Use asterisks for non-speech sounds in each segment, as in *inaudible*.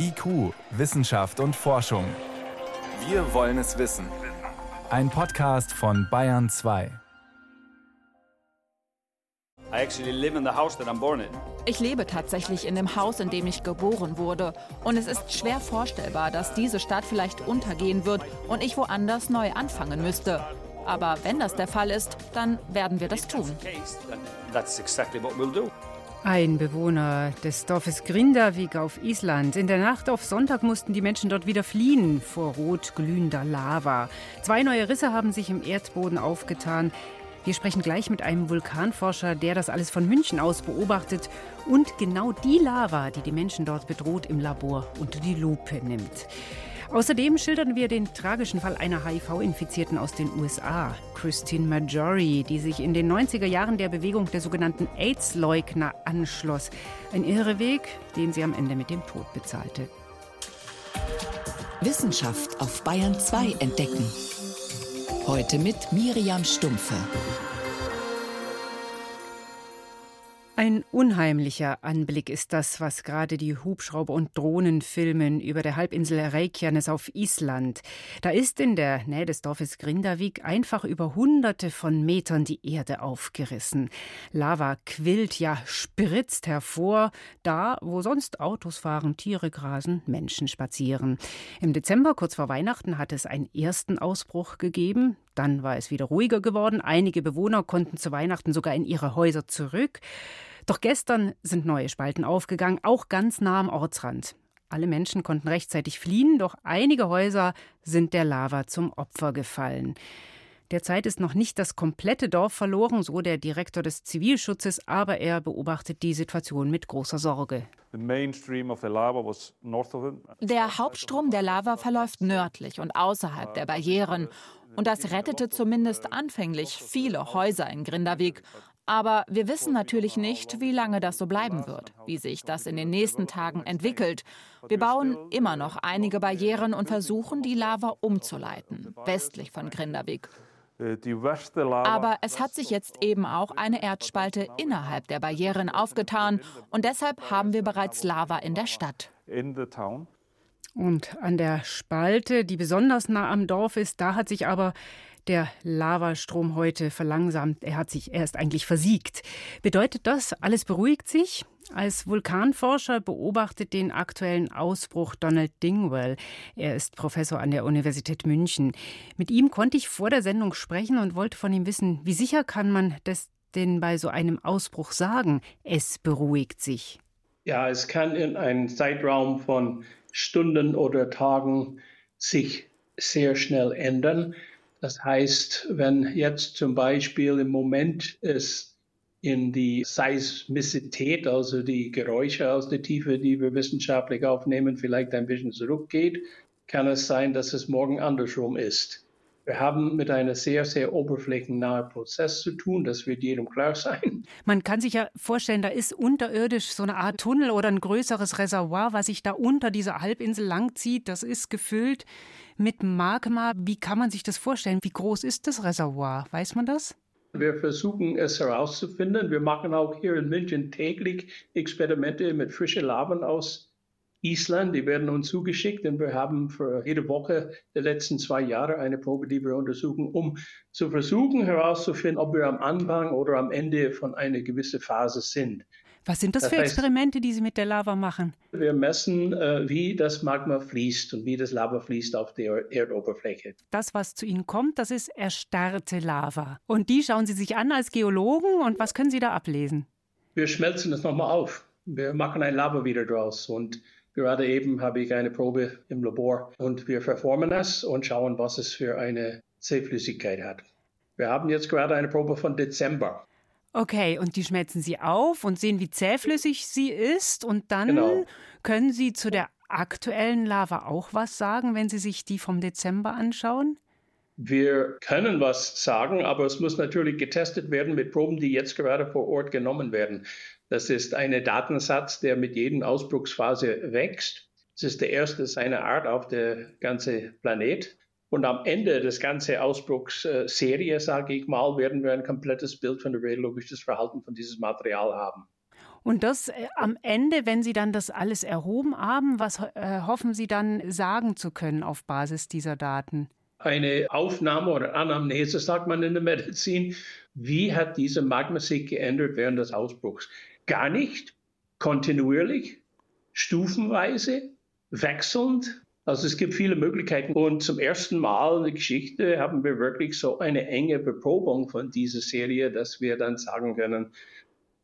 IQ, Wissenschaft und Forschung. Wir wollen es wissen. Ein Podcast von Bayern 2. Ich lebe tatsächlich in dem Haus, in dem ich geboren wurde. Und es ist schwer vorstellbar, dass diese Stadt vielleicht untergehen wird und ich woanders neu anfangen müsste. Aber wenn das der Fall ist, dann werden wir das tun. Ein Bewohner des Dorfes Grindavik auf Island. In der Nacht auf Sonntag mussten die Menschen dort wieder fliehen vor rot glühender Lava. Zwei neue Risse haben sich im Erdboden aufgetan. Wir sprechen gleich mit einem Vulkanforscher, der das alles von München aus beobachtet und genau die Lava, die die Menschen dort bedroht, im Labor unter die Lupe nimmt. Außerdem schildern wir den tragischen Fall einer HIV-Infizierten aus den USA, Christine Majori, die sich in den 90er Jahren der Bewegung der sogenannten AIDS-Leugner anschloss. Ein irre Weg, den sie am Ende mit dem Tod bezahlte. Wissenschaft auf Bayern 2 entdecken. Heute mit Miriam Stumpfe. Ein unheimlicher Anblick ist das, was gerade die Hubschrauber und Drohnen filmen über der Halbinsel Reykjanes auf Island. Da ist in der Nähe des Dorfes Grindavik einfach über hunderte von Metern die Erde aufgerissen. Lava quillt, ja spritzt hervor, da wo sonst Autos fahren, Tiere grasen, Menschen spazieren. Im Dezember, kurz vor Weihnachten, hat es einen ersten Ausbruch gegeben. Dann war es wieder ruhiger geworden. Einige Bewohner konnten zu Weihnachten sogar in ihre Häuser zurück. Doch gestern sind neue Spalten aufgegangen, auch ganz nah am Ortsrand. Alle Menschen konnten rechtzeitig fliehen, doch einige Häuser sind der Lava zum Opfer gefallen. Derzeit ist noch nicht das komplette Dorf verloren, so der Direktor des Zivilschutzes, aber er beobachtet die Situation mit großer Sorge. Der Hauptstrom der Lava verläuft nördlich und außerhalb der Barrieren. Und das rettete zumindest anfänglich viele Häuser in Grindavik. Aber wir wissen natürlich nicht, wie lange das so bleiben wird, wie sich das in den nächsten Tagen entwickelt. Wir bauen immer noch einige Barrieren und versuchen, die Lava umzuleiten, westlich von Grindavik. Aber es hat sich jetzt eben auch eine Erdspalte innerhalb der Barrieren aufgetan. Und deshalb haben wir bereits Lava in der Stadt. Und an der Spalte, die besonders nah am Dorf ist, da hat sich aber der Lavastrom heute verlangsamt. Er hat sich erst eigentlich versiegt. Bedeutet das, alles beruhigt sich? Als Vulkanforscher beobachtet den aktuellen Ausbruch Donald Dingwell. Er ist Professor an der Universität München. Mit ihm konnte ich vor der Sendung sprechen und wollte von ihm wissen, wie sicher kann man das denn bei so einem Ausbruch sagen, es beruhigt sich? Ja, es kann in einem Zeitraum von Stunden oder Tagen sich sehr schnell ändern. Das heißt, wenn jetzt zum Beispiel im Moment es in die Seismizität, also die Geräusche aus der Tiefe, die wir wissenschaftlich aufnehmen, vielleicht ein bisschen zurückgeht, kann es sein, dass es morgen andersrum ist. Wir haben mit einem sehr, sehr oberflächennahen Prozess zu tun. Das wird jedem klar sein. Man kann sich ja vorstellen, da ist unterirdisch so eine Art Tunnel oder ein größeres Reservoir, was sich da unter dieser Halbinsel langzieht. Das ist gefüllt mit Magma. Wie kann man sich das vorstellen? Wie groß ist das Reservoir? Weiß man das? Wir versuchen es herauszufinden. Wir machen auch hier in München täglich Experimente mit frischen Laven aus Island. Die werden uns zugeschickt und wir haben für jede Woche der letzten zwei Jahre eine Probe, die wir untersuchen, um zu versuchen herauszufinden, ob wir am Anfang oder am Ende von einer gewissen Phase sind. Was sind das, das für heißt, Experimente, die Sie mit der Lava machen? Wir messen, äh, wie das Magma fließt und wie das Lava fließt auf der Erdoberfläche. Das, was zu Ihnen kommt, das ist erstarrte Lava. Und die schauen Sie sich an als Geologen und was können Sie da ablesen? Wir schmelzen es nochmal auf. Wir machen ein Lava wieder draus und Gerade eben habe ich eine Probe im Labor und wir verformen es und schauen, was es für eine Zähflüssigkeit hat. Wir haben jetzt gerade eine Probe von Dezember. Okay, und die schmelzen Sie auf und sehen, wie zähflüssig sie ist. Und dann genau. können Sie zu der aktuellen Lava auch was sagen, wenn Sie sich die vom Dezember anschauen? Wir können was sagen, aber es muss natürlich getestet werden mit Proben, die jetzt gerade vor Ort genommen werden. Das ist ein Datensatz, der mit jedem Ausbruchsphase wächst. Es ist der erste seiner Art auf der ganzen Planet. Und am Ende des ganzen Ausbruchsserie, sage ich mal, werden wir ein komplettes Bild von der radiologischen Verhalten von diesem Material haben. Und das äh, am Ende, wenn Sie dann das alles erhoben haben, was äh, hoffen Sie dann sagen zu können auf Basis dieser Daten? Eine Aufnahme oder Anamnese, sagt man in der Medizin. Wie hat diese Magma sich geändert während des Ausbruchs? Gar nicht, kontinuierlich, stufenweise, wechselnd. Also es gibt viele Möglichkeiten. Und zum ersten Mal in der Geschichte haben wir wirklich so eine enge Beprobung von dieser Serie, dass wir dann sagen können,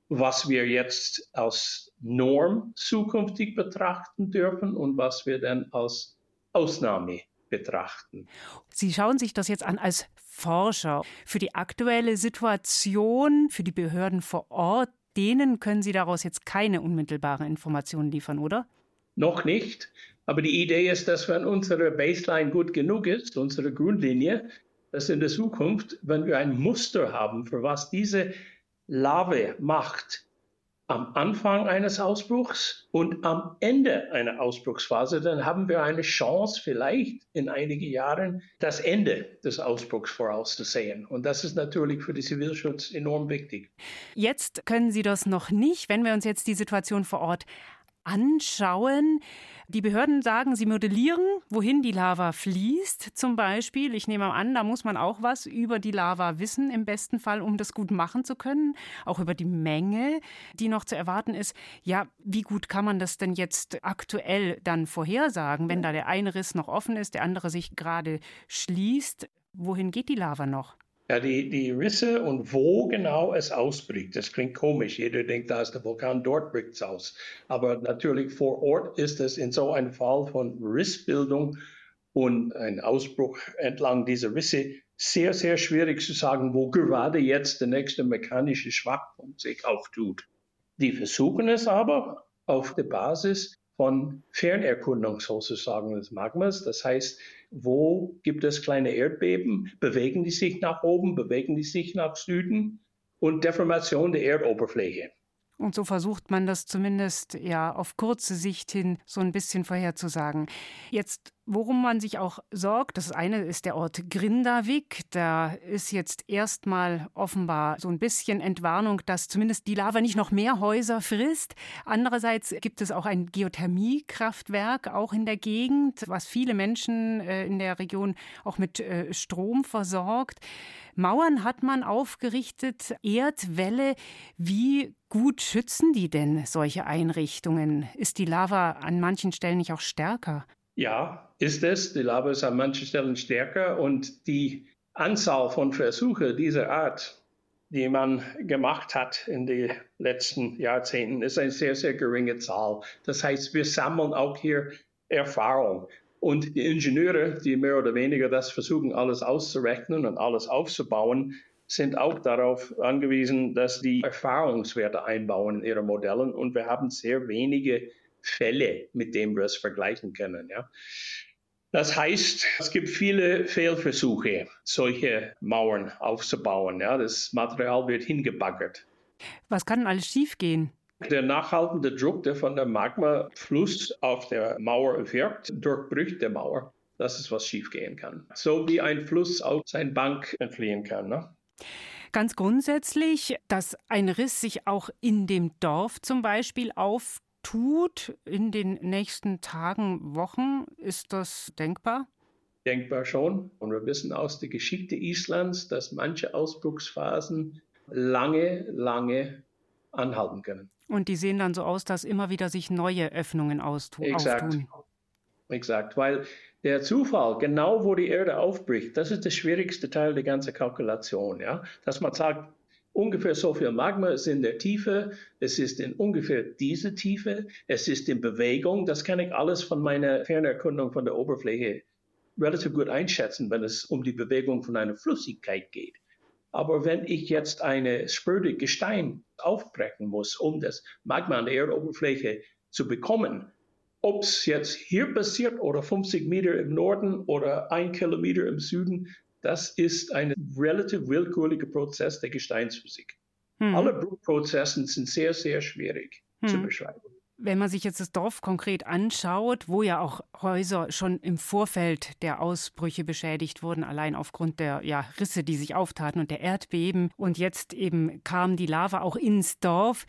was wir jetzt als Norm zukünftig betrachten dürfen und was wir dann als Ausnahme betrachten. Sie schauen sich das jetzt an als Forscher. Für die aktuelle Situation, für die Behörden vor Ort, denen können Sie daraus jetzt keine unmittelbaren Informationen liefern, oder? Noch nicht. Aber die Idee ist, dass wenn unsere Baseline gut genug ist, unsere Grundlinie, dass in der Zukunft, wenn wir ein Muster haben, für was diese Lave macht am Anfang eines Ausbruchs und am Ende einer Ausbruchsphase, dann haben wir eine Chance, vielleicht in einigen Jahren das Ende des Ausbruchs vorauszusehen. Und das ist natürlich für den Zivilschutz enorm wichtig. Jetzt können Sie das noch nicht. Wenn wir uns jetzt die Situation vor Ort anschauen, die Behörden sagen, sie modellieren, wohin die Lava fließt, zum Beispiel. Ich nehme an, da muss man auch was über die Lava wissen, im besten Fall, um das gut machen zu können. Auch über die Menge, die noch zu erwarten ist. Ja, wie gut kann man das denn jetzt aktuell dann vorhersagen, wenn da der eine Riss noch offen ist, der andere sich gerade schließt? Wohin geht die Lava noch? Ja, die, die Risse und wo genau es ausbricht, das klingt komisch. Jeder denkt, da ist der Vulkan, dort bricht es aus. Aber natürlich vor Ort ist es in so einem Fall von Rissbildung und ein Ausbruch entlang dieser Risse sehr, sehr schwierig zu sagen, wo gerade jetzt der nächste mechanische Schwachpunkt sich auftut. Die versuchen es aber auf der Basis von Fernerkundung sozusagen des Magmas. Das heißt, wo gibt es kleine Erdbeben? Bewegen die sich nach oben? Bewegen die sich nach Süden? Und Deformation der Erdoberfläche. Und so versucht man das zumindest ja auf kurze Sicht hin so ein bisschen vorherzusagen. Jetzt Worum man sich auch sorgt, das eine ist der Ort Grindavik. Da ist jetzt erstmal offenbar so ein bisschen Entwarnung, dass zumindest die Lava nicht noch mehr Häuser frisst. Andererseits gibt es auch ein Geothermiekraftwerk auch in der Gegend, was viele Menschen äh, in der Region auch mit äh, Strom versorgt. Mauern hat man aufgerichtet, Erdwälle. Wie gut schützen die denn solche Einrichtungen? Ist die Lava an manchen Stellen nicht auch stärker? Ja, ist es. Die Lava ist an manchen Stellen stärker und die Anzahl von Versuchen dieser Art, die man gemacht hat in den letzten Jahrzehnten, ist eine sehr, sehr geringe Zahl. Das heißt, wir sammeln auch hier Erfahrung. Und die Ingenieure, die mehr oder weniger das versuchen, alles auszurechnen und alles aufzubauen, sind auch darauf angewiesen, dass die Erfahrungswerte einbauen in ihre Modellen. Und wir haben sehr wenige Fälle, mit denen wir es vergleichen können. Ja. Das heißt, es gibt viele Fehlversuche, solche Mauern aufzubauen. Ja. Das Material wird hingebaggert. Was kann alles schiefgehen? Der nachhaltende Druck, der von der Magmafluss auf der Mauer wirkt, durchbricht der Mauer. Das ist, was schiefgehen kann. So wie ein Fluss auf seine Bank entfliehen kann. Ne? Ganz grundsätzlich, dass ein Riss sich auch in dem Dorf zum Beispiel auf tut in den nächsten Tagen, Wochen. Ist das denkbar? Denkbar schon. Und wir wissen aus der Geschichte Islands, dass manche Ausbruchsphasen lange, lange anhalten können. Und die sehen dann so aus, dass immer wieder sich neue Öffnungen auftun. Exakt. Exakt, weil der Zufall, genau wo die Erde aufbricht, das ist der schwierigste Teil der ganzen Kalkulation. Ja? Dass man sagt, ungefähr so viel Magma ist in der Tiefe, es ist in ungefähr diese Tiefe, es ist in Bewegung. Das kann ich alles von meiner Fernerkundung von der Oberfläche relativ gut einschätzen, wenn es um die Bewegung von einer Flüssigkeit geht. Aber wenn ich jetzt eine spröde Gestein aufbrechen muss, um das Magma an der Erdoberfläche zu bekommen, ob es jetzt hier passiert oder 50 Meter im Norden oder ein Kilometer im Süden, das ist ein relativ willkürlicher Prozess der Gesteinsphysik. Hm. Alle Bruchprozesse sind sehr, sehr schwierig hm. zu beschreiben. Wenn man sich jetzt das Dorf konkret anschaut, wo ja auch Häuser schon im Vorfeld der Ausbrüche beschädigt wurden, allein aufgrund der ja, Risse, die sich auftaten und der Erdbeben, und jetzt eben kam die Lava auch ins Dorf,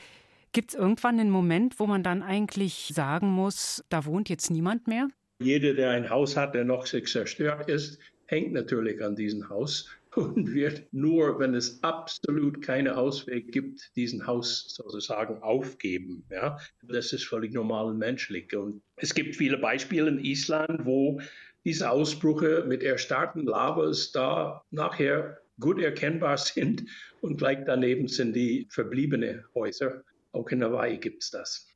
Gibt es irgendwann einen Moment, wo man dann eigentlich sagen muss, da wohnt jetzt niemand mehr? Jeder, der ein Haus hat, der noch zerstört ist, hängt natürlich an diesem Haus *laughs* und wird nur, wenn es absolut keinen Ausweg gibt, diesen Haus sozusagen aufgeben. Ja? Das ist völlig normal und menschlich. Und es gibt viele Beispiele in Island, wo diese Ausbrüche mit erstarrten Lavas da nachher gut erkennbar *laughs* sind und gleich daneben sind die verbliebenen Häuser. Auch in Hawaii gibt es das.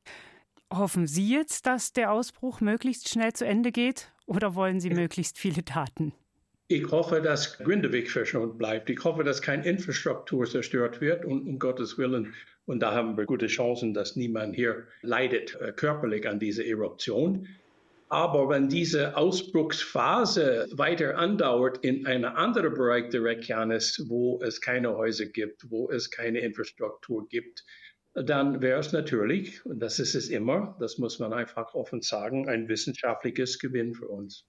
Hoffen Sie jetzt, dass der Ausbruch möglichst schnell zu Ende geht oder wollen Sie *laughs* möglichst viele Daten? Ich hoffe, dass Grindavik verschont bleibt. Ich hoffe, dass keine Infrastruktur zerstört wird und um Gottes Willen. Und da haben wir gute Chancen, dass niemand hier leidet äh, körperlich an dieser Eruption. Aber wenn diese Ausbruchsphase weiter andauert in einem anderen Bereich der Reykjanes, wo es keine Häuser gibt, wo es keine Infrastruktur gibt, dann wäre es natürlich, und das ist es immer, das muss man einfach offen sagen, ein wissenschaftliches Gewinn für uns.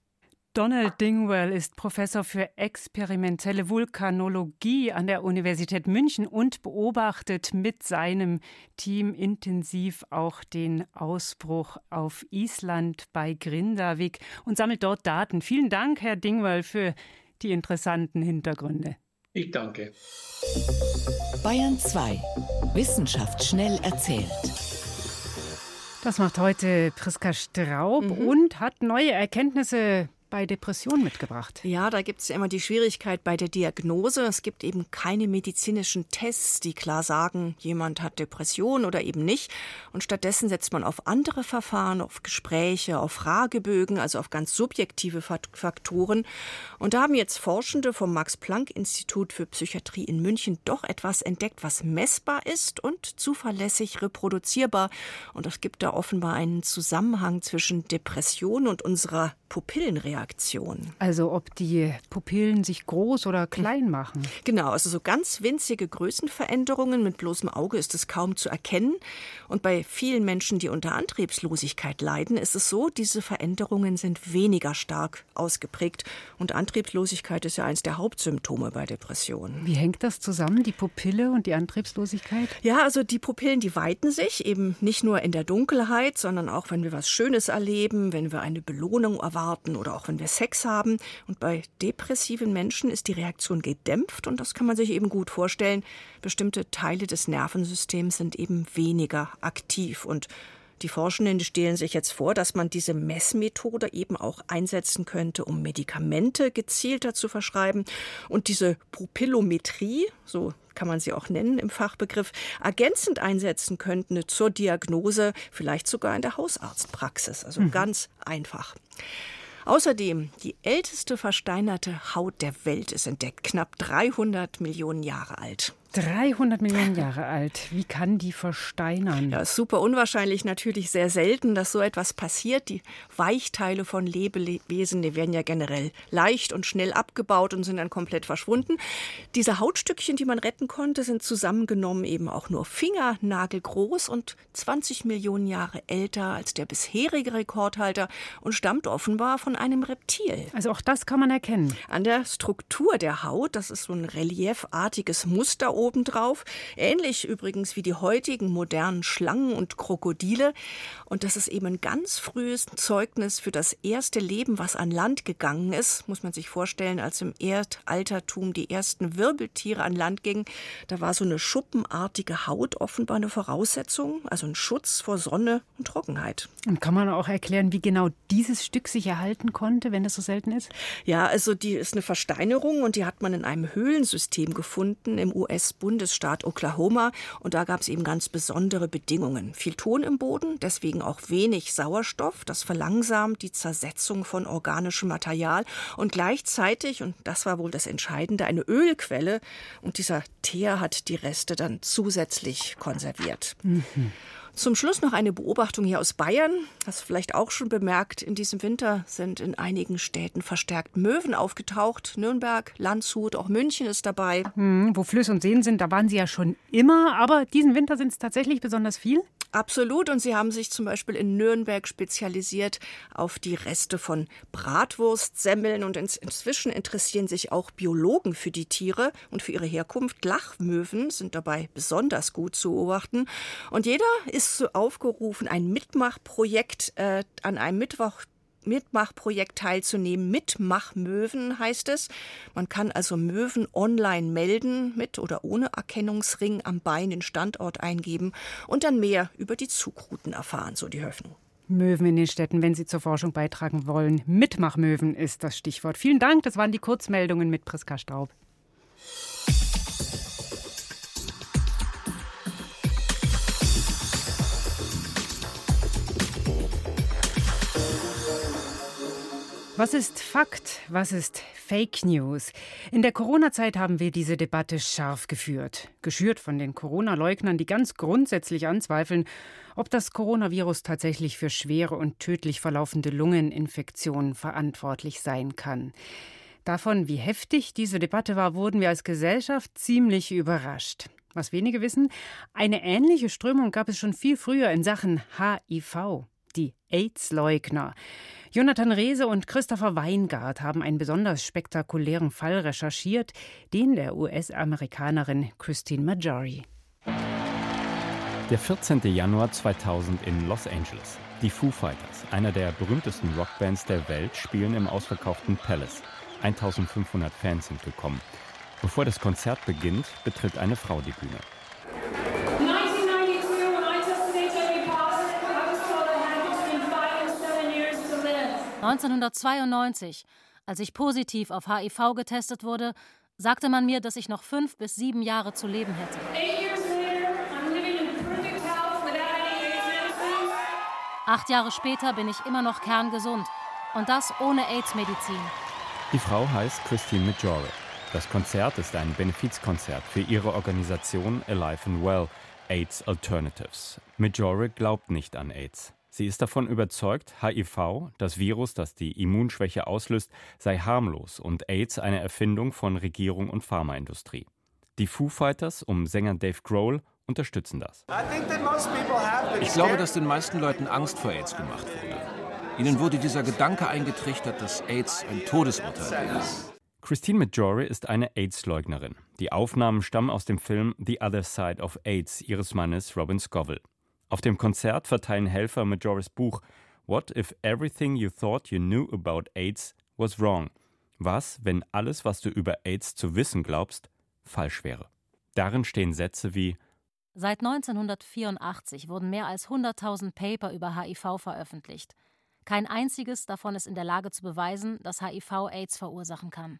Donald Dingwell ist Professor für experimentelle Vulkanologie an der Universität München und beobachtet mit seinem Team intensiv auch den Ausbruch auf Island bei Grindavik und sammelt dort Daten. Vielen Dank, Herr Dingwell, für die interessanten Hintergründe. Ich danke. Bayern 2. Wissenschaft schnell erzählt. Das macht heute Priska Straub mhm. und hat neue Erkenntnisse bei Depressionen mitgebracht. Ja, da gibt es ja immer die Schwierigkeit bei der Diagnose. Es gibt eben keine medizinischen Tests, die klar sagen, jemand hat Depression oder eben nicht. Und stattdessen setzt man auf andere Verfahren, auf Gespräche, auf Fragebögen, also auf ganz subjektive Faktoren. Und da haben jetzt Forschende vom Max-Planck-Institut für Psychiatrie in München doch etwas entdeckt, was messbar ist und zuverlässig reproduzierbar. Und es gibt da offenbar einen Zusammenhang zwischen Depression und unserer Pupillenreaktion. Also ob die Pupillen sich groß oder klein machen. Genau, also so ganz winzige Größenveränderungen mit bloßem Auge ist es kaum zu erkennen. Und bei vielen Menschen, die unter Antriebslosigkeit leiden, ist es so, diese Veränderungen sind weniger stark ausgeprägt. Und Antriebslosigkeit ist ja eines der Hauptsymptome bei Depressionen. Wie hängt das zusammen, die Pupille und die Antriebslosigkeit? Ja, also die Pupillen, die weiten sich eben nicht nur in der Dunkelheit, sondern auch, wenn wir was Schönes erleben, wenn wir eine Belohnung erwarten erwarten oder auch wenn wir Sex haben. Und bei depressiven Menschen ist die Reaktion gedämpft und das kann man sich eben gut vorstellen. Bestimmte Teile des Nervensystems sind eben weniger aktiv und die Forschenden stellen sich jetzt vor, dass man diese Messmethode eben auch einsetzen könnte, um Medikamente gezielter zu verschreiben und diese Pupillometrie, so kann man sie auch nennen im Fachbegriff, ergänzend einsetzen könnten zur Diagnose, vielleicht sogar in der Hausarztpraxis. Also mhm. ganz einfach. Außerdem, die älteste versteinerte Haut der Welt ist entdeckt, knapp 300 Millionen Jahre alt. 300 Millionen Jahre alt. Wie kann die versteinern? Ja, super unwahrscheinlich, natürlich sehr selten, dass so etwas passiert. Die Weichteile von Lebewesen, die werden ja generell leicht und schnell abgebaut und sind dann komplett verschwunden. Diese Hautstückchen, die man retten konnte, sind zusammengenommen eben auch nur fingernagelgroß und 20 Millionen Jahre älter als der bisherige Rekordhalter und stammt offenbar von einem Reptil. Also auch das kann man erkennen. An der Struktur der Haut, das ist so ein reliefartiges Muster obendrauf. Ähnlich übrigens wie die heutigen modernen Schlangen und Krokodile. Und das ist eben ein ganz frühes Zeugnis für das erste Leben, was an Land gegangen ist. Muss man sich vorstellen, als im Erdaltertum die ersten Wirbeltiere an Land gingen. Da war so eine schuppenartige Haut offenbar eine Voraussetzung, also ein Schutz vor Sonne und Trockenheit. Und kann man auch erklären, wie genau dieses Stück sich erhalten konnte, wenn es so selten ist? Ja, also die ist eine Versteinerung und die hat man in einem Höhlensystem gefunden im US US-Bundesstaat Oklahoma und da gab es eben ganz besondere Bedingungen. Viel Ton im Boden, deswegen auch wenig Sauerstoff, das verlangsamt die Zersetzung von organischem Material und gleichzeitig, und das war wohl das Entscheidende, eine Ölquelle und dieser Teer hat die Reste dann zusätzlich konserviert. Mhm. Zum Schluss noch eine Beobachtung hier aus Bayern. Hast du vielleicht auch schon bemerkt, in diesem Winter sind in einigen Städten verstärkt Möwen aufgetaucht. Nürnberg, Landshut, auch München ist dabei. Hm, wo Flüsse und Seen sind, da waren sie ja schon immer, aber diesen Winter sind es tatsächlich besonders viel? Absolut. Und sie haben sich zum Beispiel in Nürnberg spezialisiert auf die Reste von Bratwurstsemmeln. Und inzwischen interessieren sich auch Biologen für die Tiere und für ihre Herkunft. Lachmöwen sind dabei besonders gut zu beobachten. Und jeder ist so aufgerufen, ein Mitmachprojekt äh, an einem Mittwoch Mitmachprojekt teilzunehmen. Mitmachmöwen heißt es. Man kann also Möwen online melden, mit oder ohne Erkennungsring am Bein den Standort eingeben und dann mehr über die Zugrouten erfahren, so die Hoffnung. Möwen in den Städten, wenn sie zur Forschung beitragen wollen. Mitmachmöwen ist das Stichwort. Vielen Dank, das waren die Kurzmeldungen mit Priska Straub. Was ist Fakt? Was ist Fake News? In der Corona-Zeit haben wir diese Debatte scharf geführt. Geschürt von den Corona-Leugnern, die ganz grundsätzlich anzweifeln, ob das Coronavirus tatsächlich für schwere und tödlich verlaufende Lungeninfektionen verantwortlich sein kann. Davon, wie heftig diese Debatte war, wurden wir als Gesellschaft ziemlich überrascht. Was wenige wissen, eine ähnliche Strömung gab es schon viel früher in Sachen HIV, die AIDS-Leugner. Jonathan Rehse und Christopher Weingart haben einen besonders spektakulären Fall recherchiert, den der US-Amerikanerin Christine Majori. Der 14. Januar 2000 in Los Angeles. Die Foo Fighters, einer der berühmtesten Rockbands der Welt, spielen im ausverkauften Palace. 1500 Fans sind gekommen. Bevor das Konzert beginnt, betritt eine Frau die Bühne. 1992, als ich positiv auf HIV getestet wurde, sagte man mir, dass ich noch fünf bis sieben Jahre zu leben hätte. Acht Jahre später bin ich immer noch kerngesund und das ohne AIDS-Medizin. Die Frau heißt Christine Majore. Das Konzert ist ein Benefizkonzert für ihre Organisation Alive and Well, AIDS Alternatives. Majore glaubt nicht an AIDS. Sie ist davon überzeugt, HIV, das Virus, das die Immunschwäche auslöst, sei harmlos und AIDS eine Erfindung von Regierung und Pharmaindustrie. Die Foo Fighters um Sänger Dave Grohl unterstützen das. Ich glaube, dass den meisten Leuten Angst vor AIDS gemacht wurde. Ihnen wurde dieser Gedanke eingetrichtert, dass AIDS ein Todesurteil ist. Christine Majore ist eine AIDS-Leugnerin. Die Aufnahmen stammen aus dem Film The Other Side of AIDS ihres Mannes Robin Scoville. Auf dem Konzert verteilen Helfer Majoris Buch What if everything you thought you knew about AIDS was wrong? Was, wenn alles, was du über AIDS zu wissen glaubst, falsch wäre? Darin stehen Sätze wie Seit 1984 wurden mehr als 100.000 Paper über HIV veröffentlicht. Kein einziges davon ist in der Lage zu beweisen, dass HIV AIDS verursachen kann.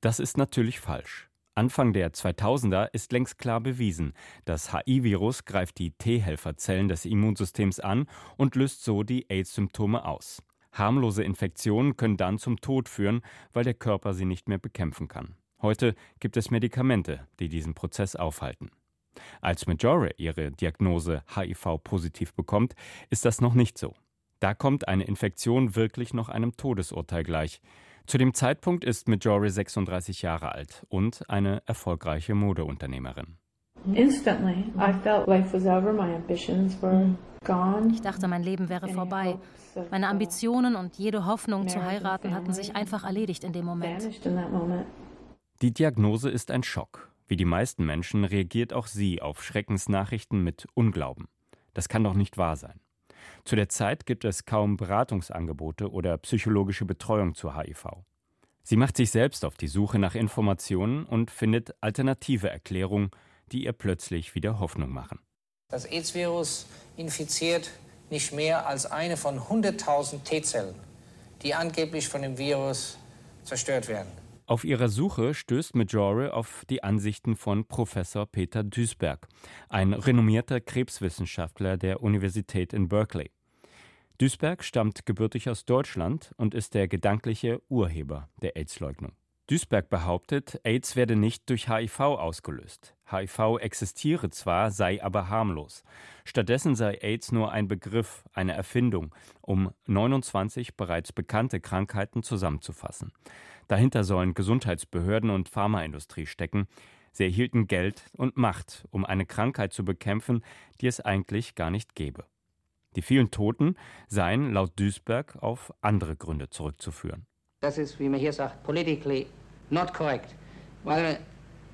Das ist natürlich falsch. Anfang der 2000er ist längst klar bewiesen, das HIV-Virus greift die T-Helferzellen des Immunsystems an und löst so die AIDS-Symptome aus. Harmlose Infektionen können dann zum Tod führen, weil der Körper sie nicht mehr bekämpfen kann. Heute gibt es Medikamente, die diesen Prozess aufhalten. Als Majore ihre Diagnose HIV-positiv bekommt, ist das noch nicht so. Da kommt eine Infektion wirklich noch einem Todesurteil gleich. Zu dem Zeitpunkt ist Majori 36 Jahre alt und eine erfolgreiche Modeunternehmerin. Ich dachte, mein Leben wäre vorbei. Meine Ambitionen und jede Hoffnung zu heiraten hatten sich einfach erledigt in dem Moment. Die Diagnose ist ein Schock. Wie die meisten Menschen reagiert auch sie auf Schreckensnachrichten mit Unglauben. Das kann doch nicht wahr sein. Zu der Zeit gibt es kaum Beratungsangebote oder psychologische Betreuung zu HIV. Sie macht sich selbst auf die Suche nach Informationen und findet alternative Erklärungen, die ihr plötzlich wieder Hoffnung machen. Das AIDS-Virus infiziert nicht mehr als eine von 100.000 T-Zellen, die angeblich von dem Virus zerstört werden. Auf ihrer Suche stößt Majore auf die Ansichten von Professor Peter Duisberg, ein renommierter Krebswissenschaftler der Universität in Berkeley. Duisberg stammt gebürtig aus Deutschland und ist der gedankliche Urheber der AIDS-Leugnung. Duisberg behauptet, AIDS werde nicht durch HIV ausgelöst. HIV existiere zwar, sei aber harmlos. Stattdessen sei AIDS nur ein Begriff, eine Erfindung, um 29 bereits bekannte Krankheiten zusammenzufassen. Dahinter sollen Gesundheitsbehörden und Pharmaindustrie stecken. Sie erhielten Geld und Macht, um eine Krankheit zu bekämpfen, die es eigentlich gar nicht gäbe. Die vielen Toten seien laut Duisberg auf andere Gründe zurückzuführen. Das ist, wie man hier sagt, politically not correct, weil man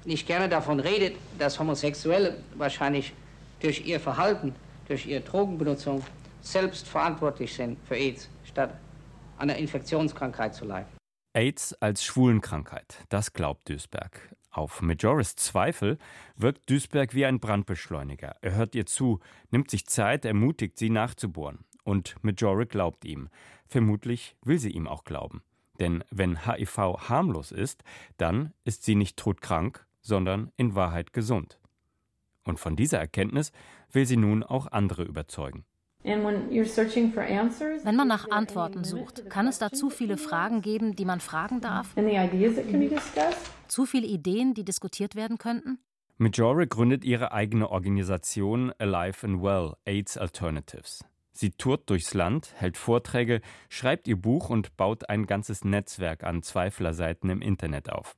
nicht gerne davon redet, dass Homosexuelle wahrscheinlich durch ihr Verhalten, durch ihre Drogenbenutzung selbst verantwortlich sind für AIDS, statt an einer Infektionskrankheit zu leiden. AIDS als Schwulenkrankheit, das glaubt Duisberg. Auf Majoris Zweifel wirkt Duisberg wie ein Brandbeschleuniger. Er hört ihr zu, nimmt sich Zeit, ermutigt sie nachzubohren. Und Majore glaubt ihm. Vermutlich will sie ihm auch glauben. Denn wenn HIV harmlos ist, dann ist sie nicht todkrank, sondern in Wahrheit gesund. Und von dieser Erkenntnis will sie nun auch andere überzeugen. Wenn man nach Antworten sucht, kann es da zu viele Fragen geben, die man fragen darf? Zu viele Ideen, die diskutiert werden könnten? Majore gründet ihre eigene Organisation Alive and Well AIDS Alternatives. Sie tourt durchs Land, hält Vorträge, schreibt ihr Buch und baut ein ganzes Netzwerk an Zweiflerseiten im Internet auf.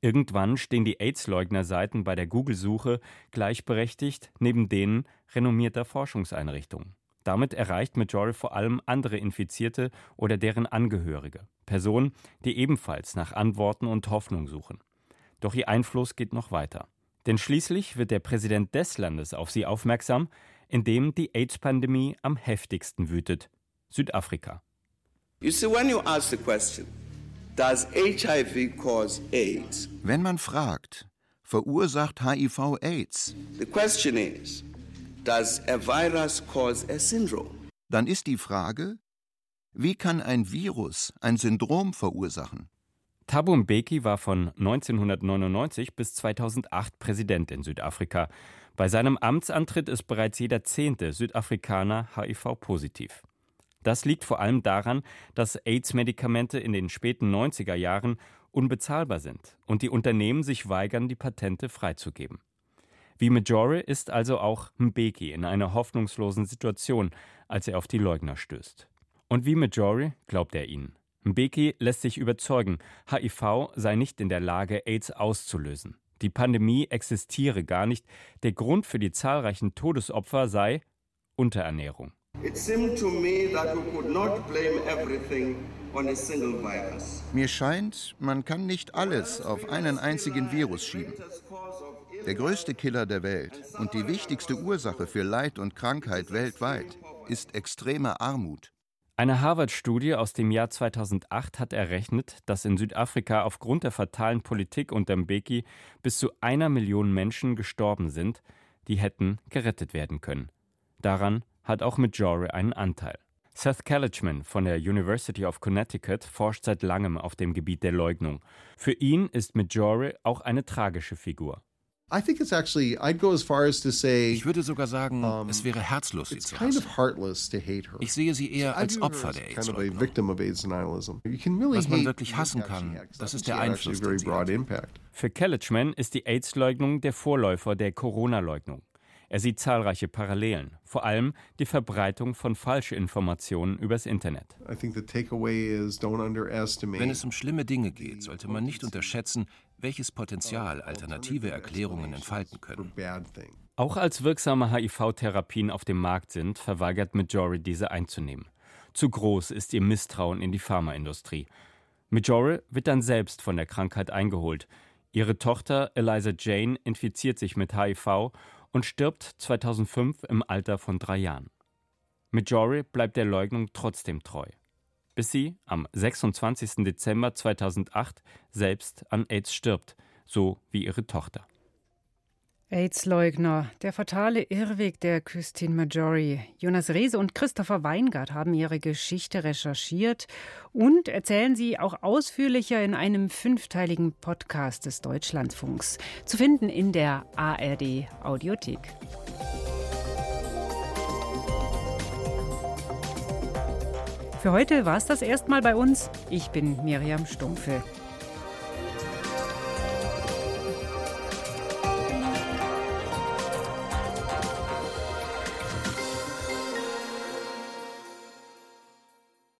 Irgendwann stehen die AIDS-Leugner-Seiten bei der Google-Suche gleichberechtigt neben denen renommierter Forschungseinrichtungen. Damit erreicht Majori vor allem andere Infizierte oder deren Angehörige, Personen, die ebenfalls nach Antworten und Hoffnung suchen. Doch ihr Einfluss geht noch weiter. Denn schließlich wird der Präsident des Landes auf sie aufmerksam, in dem die AIDS-Pandemie am heftigsten wütet, Südafrika. You see, when you ask the question, does HIV cause AIDS? Wenn man fragt, verursacht HIV AIDS? The question is, Does a virus cause a syndrome? Dann ist die Frage, wie kann ein Virus ein Syndrom verursachen? Thabo Mbeki war von 1999 bis 2008 Präsident in Südafrika. Bei seinem Amtsantritt ist bereits jeder zehnte Südafrikaner HIV-positiv. Das liegt vor allem daran, dass AIDS-Medikamente in den späten 90er Jahren unbezahlbar sind und die Unternehmen sich weigern, die Patente freizugeben. Wie Majore ist also auch Mbeki in einer hoffnungslosen Situation, als er auf die Leugner stößt. Und wie Majore glaubt er ihnen. Mbeki lässt sich überzeugen, HIV sei nicht in der Lage, AIDS auszulösen. Die Pandemie existiere gar nicht. Der Grund für die zahlreichen Todesopfer sei Unterernährung. Mir scheint, man kann nicht alles auf einen einzigen Virus schieben. Der größte Killer der Welt und die wichtigste Ursache für Leid und Krankheit weltweit ist extreme Armut. Eine Harvard-Studie aus dem Jahr 2008 hat errechnet, dass in Südafrika aufgrund der fatalen Politik unter Mbeki bis zu einer Million Menschen gestorben sind, die hätten gerettet werden können. Daran hat auch Majore einen Anteil. Seth Kalichman von der University of Connecticut forscht seit langem auf dem Gebiet der Leugnung. Für ihn ist Majore auch eine tragische Figur. Ich würde sogar sagen, es wäre herzlos, sie zu hassen. Ich sehe sie eher als Opfer der AIDS. Kind of Was man wirklich hassen kann, das ist der Einfluss, den sie hat. Für Kellichman ist die AIDS-Leugnung der Vorläufer der Corona-Leugnung. Er sieht zahlreiche Parallelen, vor allem die Verbreitung von Falschinformationen übers Internet. Wenn es um schlimme Dinge geht, sollte man nicht unterschätzen, welches Potenzial alternative Erklärungen entfalten können. Auch als wirksame HIV-Therapien auf dem Markt sind, verweigert Majori diese einzunehmen. Zu groß ist ihr Misstrauen in die Pharmaindustrie. Majori wird dann selbst von der Krankheit eingeholt. Ihre Tochter Eliza Jane infiziert sich mit HIV und stirbt 2005 im Alter von drei Jahren. Majori bleibt der Leugnung trotzdem treu bis sie am 26. Dezember 2008 selbst an AIDS stirbt, so wie ihre Tochter. AIDS-Leugner, der fatale Irrweg der Küstin Majori. Jonas Rehse und Christopher Weingart haben ihre Geschichte recherchiert und erzählen sie auch ausführlicher in einem fünfteiligen Podcast des Deutschlandfunks, zu finden in der ARD Audiothek. Für heute war es das erstmal bei uns. Ich bin Miriam Stumpfe.